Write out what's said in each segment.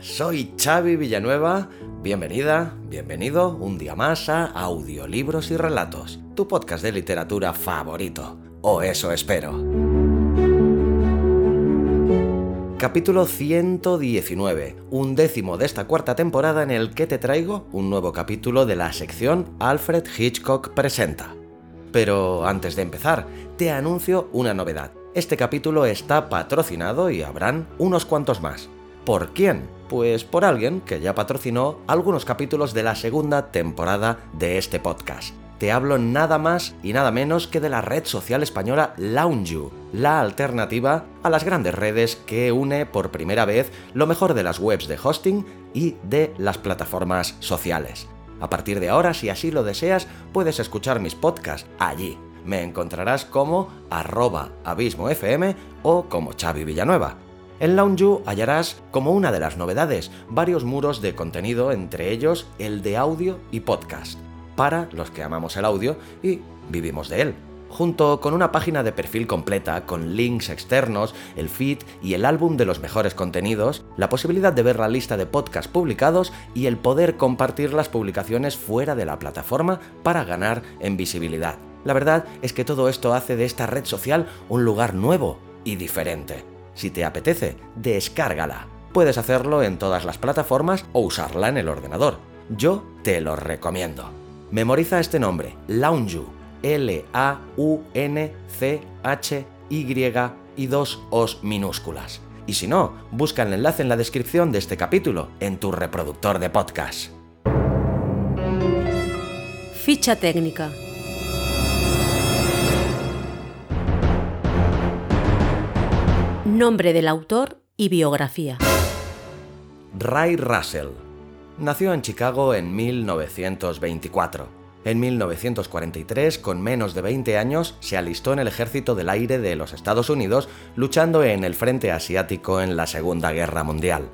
Soy Xavi Villanueva. Bienvenida, bienvenido un día más a Audiolibros y Relatos, tu podcast de literatura favorito. O eso espero. Capítulo 119, un décimo de esta cuarta temporada en el que te traigo un nuevo capítulo de la sección Alfred Hitchcock Presenta. Pero antes de empezar, te anuncio una novedad. Este capítulo está patrocinado y habrán unos cuantos más. ¿Por quién? Pues por alguien que ya patrocinó algunos capítulos de la segunda temporada de este podcast. Te hablo nada más y nada menos que de la red social española Loungeu, la alternativa a las grandes redes que une por primera vez lo mejor de las webs de hosting y de las plataformas sociales. A partir de ahora, si así lo deseas, puedes escuchar mis podcasts allí. Me encontrarás como arroba abismofm o como Xavi Villanueva. En Loungeu hallarás como una de las novedades varios muros de contenido, entre ellos el de audio y podcast, para los que amamos el audio y vivimos de él junto con una página de perfil completa con links externos, el feed y el álbum de los mejores contenidos, la posibilidad de ver la lista de podcasts publicados y el poder compartir las publicaciones fuera de la plataforma para ganar en visibilidad. La verdad es que todo esto hace de esta red social un lugar nuevo y diferente. Si te apetece, descárgala. Puedes hacerlo en todas las plataformas o usarla en el ordenador. Yo te lo recomiendo. Memoriza este nombre, Loungeu, L-A-U-N-C-H-Y y dos O's minúsculas. Y si no, busca el enlace en la descripción de este capítulo, en tu reproductor de podcast. Ficha técnica. Nombre del autor y biografía. Ray Russell. Nació en Chicago en 1924. En 1943, con menos de 20 años, se alistó en el Ejército del Aire de los Estados Unidos, luchando en el Frente Asiático en la Segunda Guerra Mundial.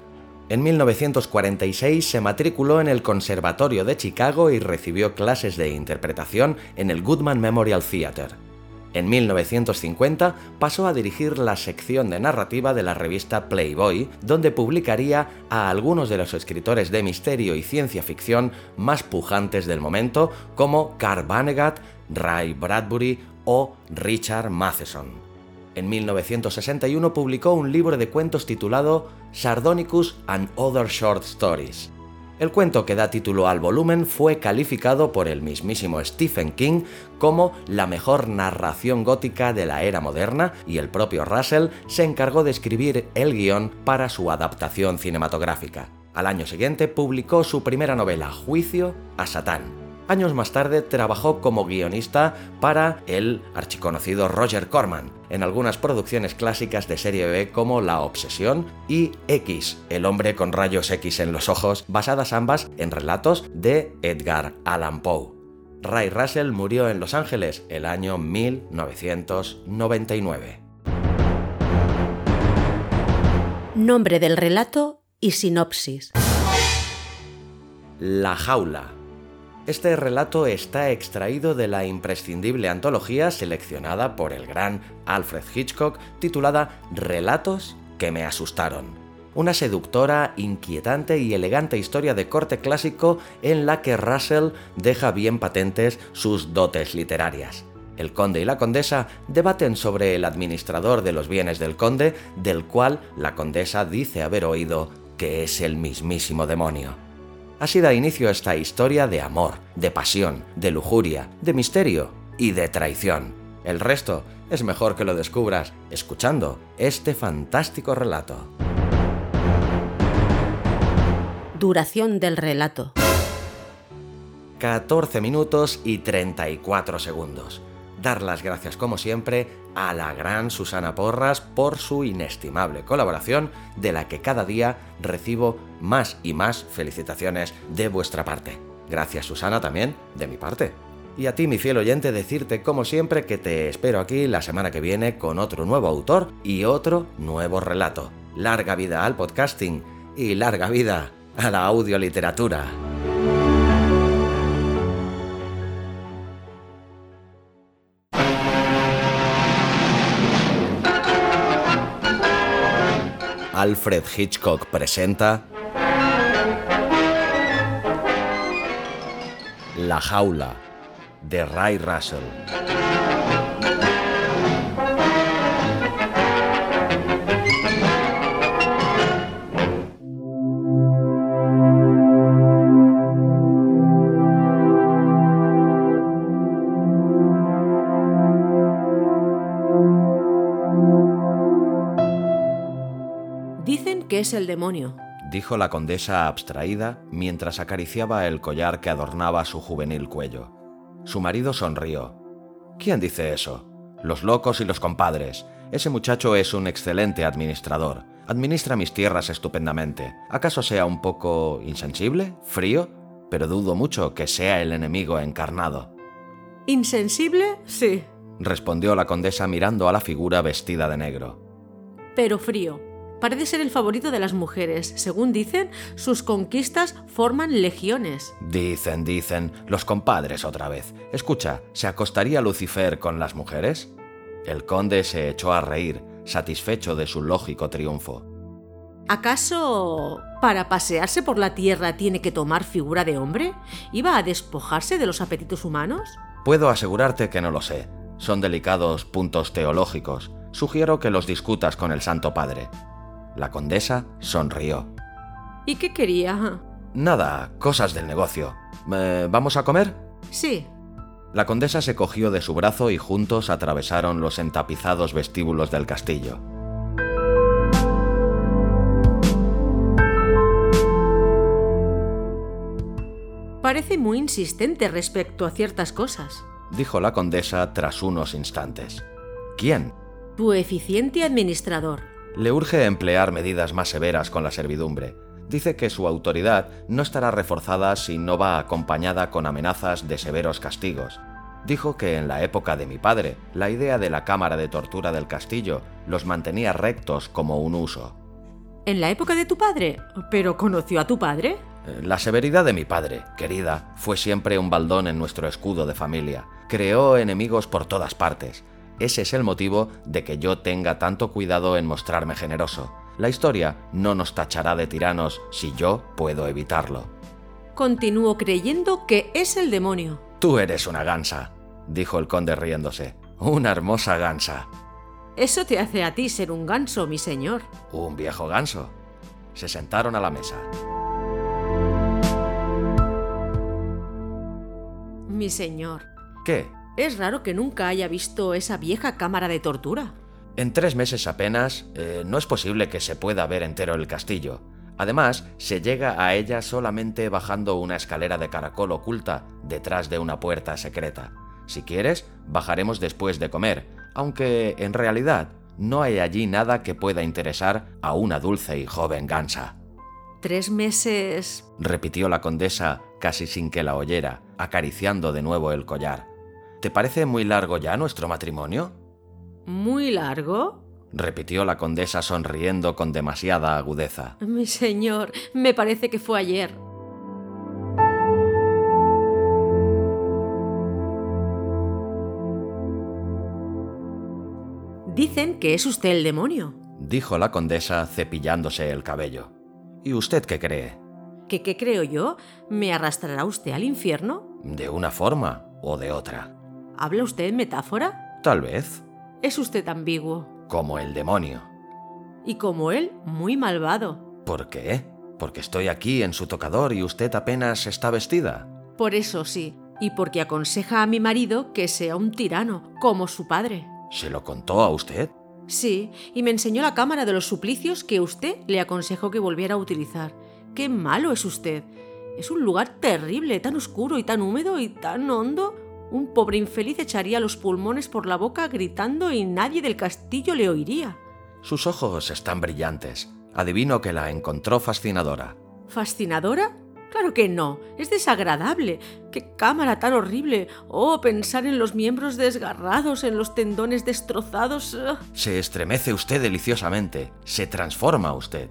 En 1946 se matriculó en el Conservatorio de Chicago y recibió clases de interpretación en el Goodman Memorial Theater. En 1950 pasó a dirigir la sección de narrativa de la revista Playboy, donde publicaría a algunos de los escritores de misterio y ciencia ficción más pujantes del momento, como Carl Vonnegut, Ray Bradbury o Richard Matheson. En 1961 publicó un libro de cuentos titulado Sardonicus and Other Short Stories. El cuento que da título al volumen fue calificado por el mismísimo Stephen King como la mejor narración gótica de la era moderna y el propio Russell se encargó de escribir el guion para su adaptación cinematográfica. Al año siguiente publicó su primera novela, Juicio a Satán. Años más tarde trabajó como guionista para el archiconocido Roger Corman, en algunas producciones clásicas de serie B como La Obsesión y X, El hombre con rayos X en los ojos, basadas ambas en relatos de Edgar Allan Poe. Ray Russell murió en Los Ángeles el año 1999. Nombre del relato y sinopsis. La jaula este relato está extraído de la imprescindible antología seleccionada por el gran Alfred Hitchcock titulada Relatos que me asustaron. Una seductora, inquietante y elegante historia de corte clásico en la que Russell deja bien patentes sus dotes literarias. El conde y la condesa debaten sobre el administrador de los bienes del conde, del cual la condesa dice haber oído que es el mismísimo demonio. Así da inicio esta historia de amor, de pasión, de lujuria, de misterio y de traición. El resto es mejor que lo descubras escuchando este fantástico relato. Duración del relato. 14 minutos y 34 segundos. Dar las gracias como siempre a la gran Susana Porras por su inestimable colaboración, de la que cada día recibo más y más felicitaciones de vuestra parte. Gracias Susana también de mi parte. Y a ti, mi fiel oyente, decirte como siempre que te espero aquí la semana que viene con otro nuevo autor y otro nuevo relato. Larga vida al podcasting y larga vida a la audioliteratura. Alfred Hitchcock presenta La jaula de Ray Russell. Demonio. dijo la condesa abstraída mientras acariciaba el collar que adornaba su juvenil cuello. Su marido sonrió. ¿Quién dice eso? Los locos y los compadres. Ese muchacho es un excelente administrador. Administra mis tierras estupendamente. ¿Acaso sea un poco insensible? ¿Frío? Pero dudo mucho que sea el enemigo encarnado. ¿Insensible? Sí, Respondió la condesa mirando a la figura vestida de negro. pero frío. Parece ser el favorito de las mujeres. Según dicen, sus conquistas forman legiones. Dicen, dicen, los compadres otra vez. Escucha, ¿se acostaría Lucifer con las mujeres? El conde se echó a reír, satisfecho de su lógico triunfo. ¿Acaso para pasearse por la tierra tiene que tomar figura de hombre? ¿Iba a despojarse de los apetitos humanos? Puedo asegurarte que no lo sé. Son delicados puntos teológicos. Sugiero que los discutas con el Santo Padre. La condesa sonrió. ¿Y qué quería? Nada, cosas del negocio. Eh, ¿Vamos a comer? Sí, La condesa se cogió de su brazo y juntos atravesaron los entapizados vestíbulos del castillo. parece muy insistente respecto a ciertas cosas. dijo la condesa tras unos instantes. ¿Quién? Tu eficiente administrador. Le urge emplear medidas más severas con la servidumbre. Dice que su autoridad no estará reforzada si no va acompañada con amenazas de severos castigos. Dijo que en la época de mi padre, la idea de la cámara de tortura del castillo los mantenía rectos como un uso. ¿En la época de tu padre? ¿Pero conoció a tu padre? Eh, La severidad de mi padre, querida, fue siempre un baldón en nuestro escudo de familia. Creó enemigos por todas partes. Ese es el motivo de que yo tenga tanto cuidado en mostrarme generoso. La historia no nos tachará de tiranos si yo puedo evitarlo. Continúo creyendo que es el demonio. Tú eres una gansa, dijo el conde riéndose. Una hermosa gansa. Eso te hace a ti ser un ganso, mi señor. Un viejo ganso. Se sentaron a la mesa. Mi señor. ¿Qué? Es raro que nunca haya visto esa vieja cámara de tortura. En tres meses apenas, eh, no es posible que se pueda ver entero el castillo. Además, se llega a ella solamente bajando una escalera de caracol oculta detrás de una puerta secreta. Si quieres, bajaremos después de comer, aunque en realidad no hay allí nada que pueda interesar a una dulce y joven gansa. Tres meses... repitió la condesa casi sin que la oyera, acariciando de nuevo el collar. ¿Te parece muy largo ya nuestro matrimonio? ¿Muy largo? repitió la condesa sonriendo con demasiada agudeza. Mi señor, me parece que fue ayer. Dicen que es usted el demonio. dijo la condesa cepillándose el cabello. ¿Y usted qué cree? ¿Que qué creo yo? ¿Me arrastrará usted al infierno? ¿De una forma o de otra? ¿Habla usted en metáfora? Tal vez, Es usted ambiguo. como el demonio. Y como él, muy malvado. ¿Por qué? Porque estoy aquí en su tocador y usted apenas está vestida. Por eso sí, y porque aconseja a mi marido que sea un tirano, como su padre. ¿Se lo contó a usted? Sí, y me enseñó la cámara de los suplicios que usted le aconsejó que volviera a utilizar. ¡Qué malo es usted! Es un lugar terrible, tan oscuro y tan húmedo y tan hondo. Un pobre infeliz echaría los pulmones por la boca gritando y nadie del castillo le oiría. Sus ojos están brillantes. Adivino que la encontró fascinadora. ¿Fascinadora? Claro que no, es desagradable. ¡Qué cámara tan horrible! Oh, pensar en los miembros desgarrados, en los tendones destrozados. Se estremece usted deliciosamente. Se transforma usted.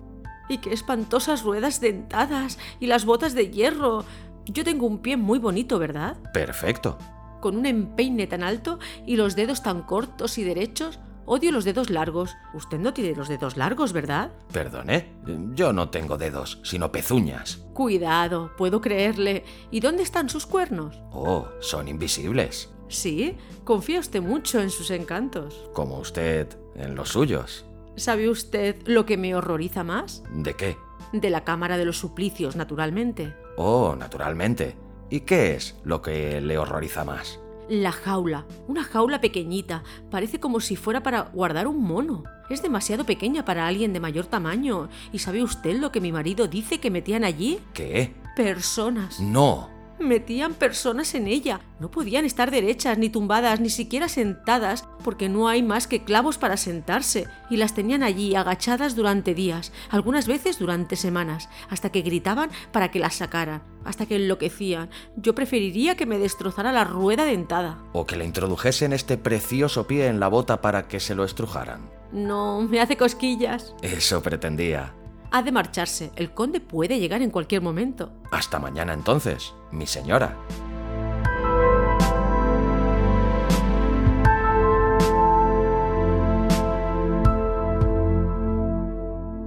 Y qué espantosas ruedas dentadas y las botas de hierro. Yo tengo un pie muy bonito, ¿verdad? Perfecto. Con un empeine tan alto y los dedos tan cortos y derechos. Odio los dedos largos. Usted no tiene los dedos largos, ¿verdad? Perdone. Yo no tengo dedos, sino pezuñas. Cuidado, puedo creerle. ¿Y dónde están sus cuernos? Oh, son invisibles. Sí, confía usted mucho en sus encantos. Como usted en los suyos. ¿Sabe usted lo que me horroriza más? ¿De qué? De la Cámara de los Suplicios, naturalmente. Oh, naturalmente. ¿Y qué es lo que le horroriza más? La jaula, una jaula pequeñita, parece como si fuera para guardar un mono. Es demasiado pequeña para alguien de mayor tamaño. ¿Y sabe usted lo que mi marido dice que metían allí? ¿Qué? Personas. No. Metían personas en ella. No podían estar derechas, ni tumbadas, ni siquiera sentadas, porque no hay más que clavos para sentarse, y las tenían allí agachadas durante días, algunas veces durante semanas, hasta que gritaban para que las sacaran, hasta que enloquecían. Yo preferiría que me destrozara la rueda dentada. O que le introdujesen este precioso pie en la bota para que se lo estrujaran. No, me hace cosquillas. Eso pretendía. Ha de marcharse. El conde puede llegar en cualquier momento. Hasta mañana entonces, mi señora.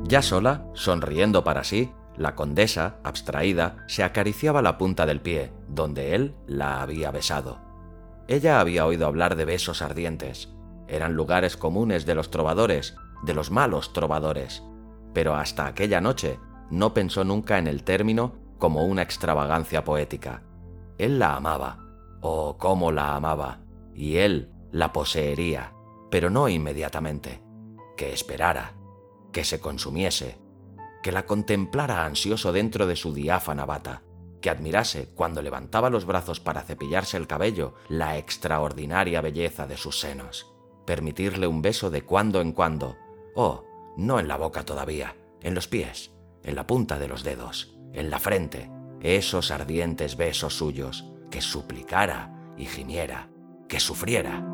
Ya sola, sonriendo para sí, la condesa, abstraída, se acariciaba la punta del pie, donde él la había besado. Ella había oído hablar de besos ardientes. Eran lugares comunes de los trovadores, de los malos trovadores. Pero hasta aquella noche no pensó nunca en el término como una extravagancia poética. Él la amaba, oh, cómo la amaba, y él la poseería, pero no inmediatamente. Que esperara, que se consumiese, que la contemplara ansioso dentro de su diáfana bata, que admirase cuando levantaba los brazos para cepillarse el cabello la extraordinaria belleza de sus senos, permitirle un beso de cuando en cuando, oh, no en la boca todavía, en los pies, en la punta de los dedos, en la frente, esos ardientes besos suyos, que suplicara y gimiera, que sufriera.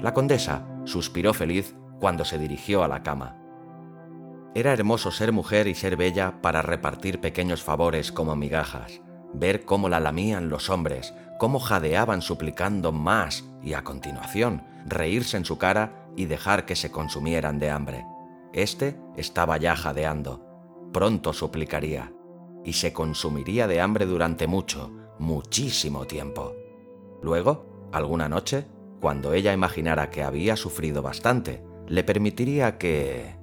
La condesa suspiró feliz cuando se dirigió a la cama. Era hermoso ser mujer y ser bella para repartir pequeños favores como migajas, ver cómo la lamían los hombres, cómo jadeaban suplicando más y a continuación reírse en su cara y dejar que se consumieran de hambre. Este estaba ya jadeando. Pronto suplicaría y se consumiría de hambre durante mucho, muchísimo tiempo. Luego, alguna noche, cuando ella imaginara que había sufrido bastante, le permitiría que...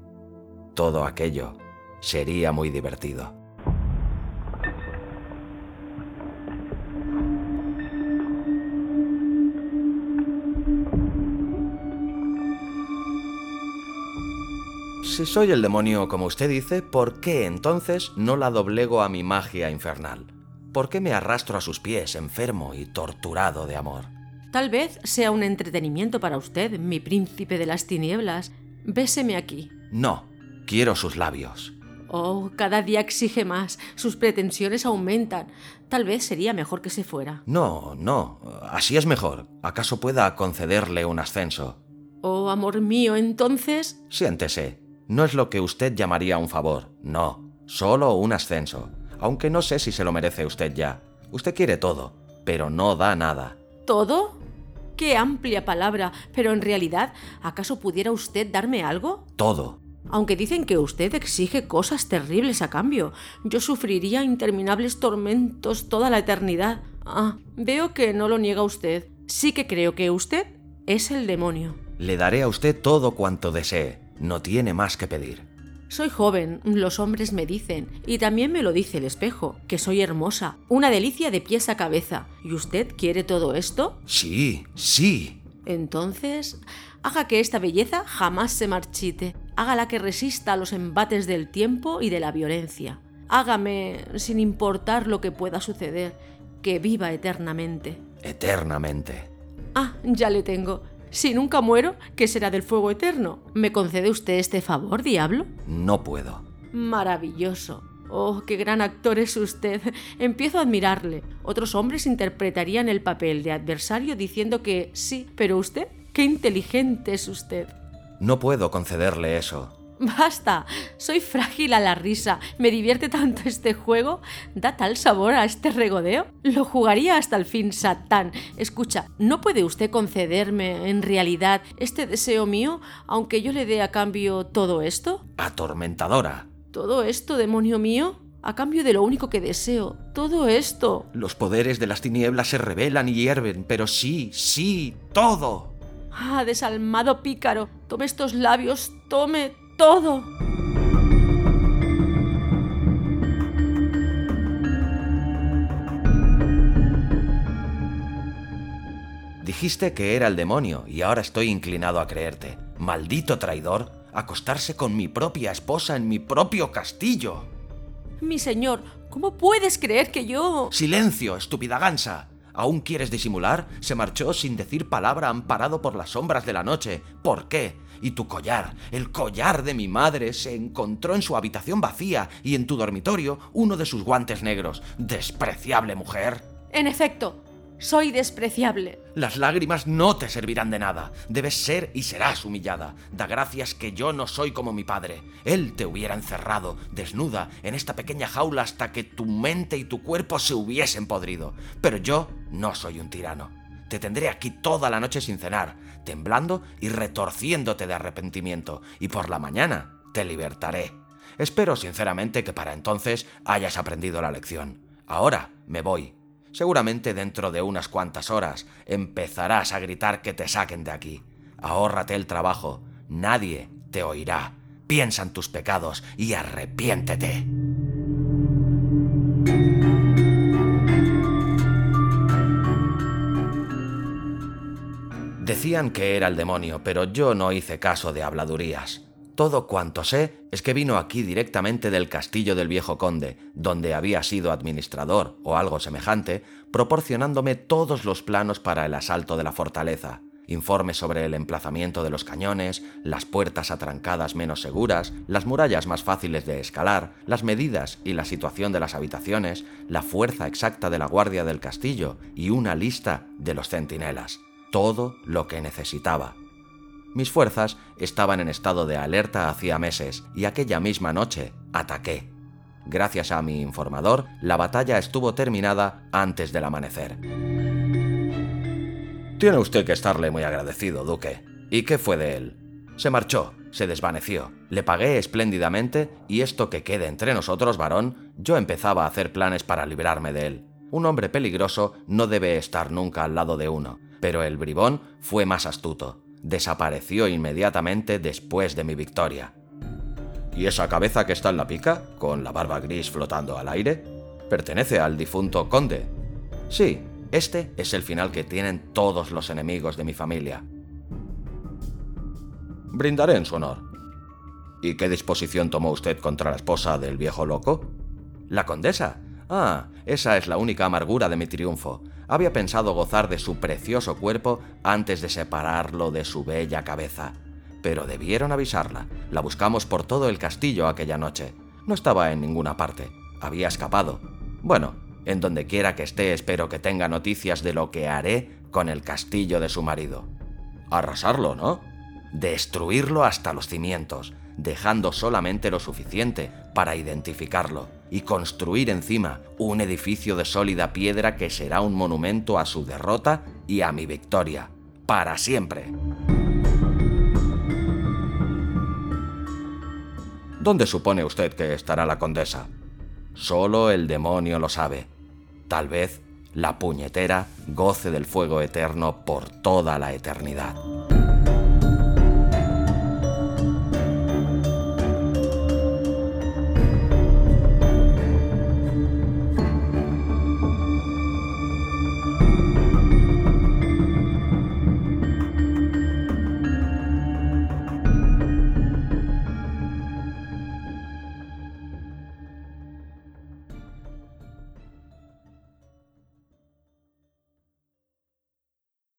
todo aquello sería muy divertido. Si soy el demonio como usted dice, ¿por qué entonces no la doblego a mi magia infernal? ¿Por qué me arrastro a sus pies, enfermo y torturado de amor? Tal vez sea un entretenimiento para usted, mi príncipe de las tinieblas. Béseme aquí. No, quiero sus labios. Oh, cada día exige más. Sus pretensiones aumentan. Tal vez sería mejor que se fuera. No, no, así es mejor. ¿Acaso pueda concederle un ascenso? Oh, amor mío, entonces... Siéntese. No es lo que usted llamaría un favor, no, solo un ascenso, aunque no sé si se lo merece usted ya. Usted quiere todo, pero no da nada. ¿Todo? Qué amplia palabra, pero en realidad, ¿acaso pudiera usted darme algo? Todo. Aunque dicen que usted exige cosas terribles a cambio, yo sufriría interminables tormentos toda la eternidad. Ah, veo que no lo niega usted. Sí que creo que usted es el demonio. Le daré a usted todo cuanto desee. No tiene más que pedir. Soy joven, los hombres me dicen, y también me lo dice el espejo, que soy hermosa, una delicia de pies a cabeza. ¿Y usted quiere todo esto? Sí, sí. Entonces, haga que esta belleza jamás se marchite, hágala que resista a los embates del tiempo y de la violencia. Hágame, sin importar lo que pueda suceder, que viva eternamente. Eternamente. Ah, ya le tengo. Si nunca muero, ¿qué será del fuego eterno? ¿Me concede usted este favor, diablo? No puedo. Maravilloso. Oh, qué gran actor es usted. Empiezo a admirarle. Otros hombres interpretarían el papel de adversario diciendo que sí, pero usted, qué inteligente es usted. No puedo concederle eso. Basta, soy frágil a la risa. Me divierte tanto este juego. Da tal sabor a este regodeo. Lo jugaría hasta el fin, Satán. Escucha, ¿no puede usted concederme en realidad este deseo mío, aunque yo le dé a cambio todo esto? Atormentadora. ¿Todo esto, demonio mío? A cambio de lo único que deseo. Todo esto. Los poderes de las tinieblas se revelan y hierven, pero sí, sí, todo. Ah, desalmado pícaro. Tome estos labios, tome todo. Dijiste que era el demonio y ahora estoy inclinado a creerte. Maldito traidor, acostarse con mi propia esposa en mi propio castillo. Mi señor, ¿cómo puedes creer que yo... Silencio, estúpida gansa. ¿Aún quieres disimular? Se marchó sin decir palabra amparado por las sombras de la noche. ¿Por qué? Y tu collar, el collar de mi madre, se encontró en su habitación vacía y en tu dormitorio uno de sus guantes negros. Despreciable mujer. En efecto, soy despreciable. Las lágrimas no te servirán de nada. Debes ser y serás humillada. Da gracias que yo no soy como mi padre. Él te hubiera encerrado, desnuda, en esta pequeña jaula hasta que tu mente y tu cuerpo se hubiesen podrido. Pero yo no soy un tirano. Te tendré aquí toda la noche sin cenar, temblando y retorciéndote de arrepentimiento, y por la mañana te libertaré. Espero sinceramente que para entonces hayas aprendido la lección. Ahora me voy Seguramente dentro de unas cuantas horas empezarás a gritar que te saquen de aquí. Ahórrate el trabajo, nadie te oirá. Piensa en tus pecados y arrepiéntete. Decían que era el demonio, pero yo no hice caso de habladurías. Todo cuanto sé es que vino aquí directamente del castillo del viejo conde, donde había sido administrador o algo semejante, proporcionándome todos los planos para el asalto de la fortaleza, informes sobre el emplazamiento de los cañones, las puertas atrancadas menos seguras, las murallas más fáciles de escalar, las medidas y la situación de las habitaciones, la fuerza exacta de la guardia del castillo y una lista de los centinelas. Todo lo que necesitaba mis fuerzas estaban en estado de alerta hacía meses y aquella misma noche ataqué. Gracias a mi informador, la batalla estuvo terminada antes del amanecer. Tiene usted que estarle muy agradecido, Duque. ¿Y qué fue de él? Se marchó, se desvaneció. Le pagué espléndidamente y esto que quede entre nosotros, varón, yo empezaba a hacer planes para librarme de él. Un hombre peligroso no debe estar nunca al lado de uno, pero el bribón fue más astuto desapareció inmediatamente después de mi victoria. ¿Y esa cabeza que está en la pica, con la barba gris flotando al aire? Pertenece al difunto conde. Sí, este es el final que tienen todos los enemigos de mi familia. Brindaré en su honor. ¿Y qué disposición tomó usted contra la esposa del viejo loco? La condesa. Ah, esa es la única amargura de mi triunfo había pensado gozar de su precioso cuerpo antes de separarlo de su bella cabeza. Pero debieron avisarla. La buscamos por todo el castillo aquella noche. No estaba en ninguna parte. Había escapado. Bueno, en donde quiera que esté espero que tenga noticias de lo que haré con el castillo de su marido. Arrasarlo, ¿no? Destruirlo hasta los cimientos, dejando solamente lo suficiente para identificarlo y construir encima un edificio de sólida piedra que será un monumento a su derrota y a mi victoria, para siempre. ¿Dónde supone usted que estará la condesa? Solo el demonio lo sabe. Tal vez la puñetera goce del fuego eterno por toda la eternidad.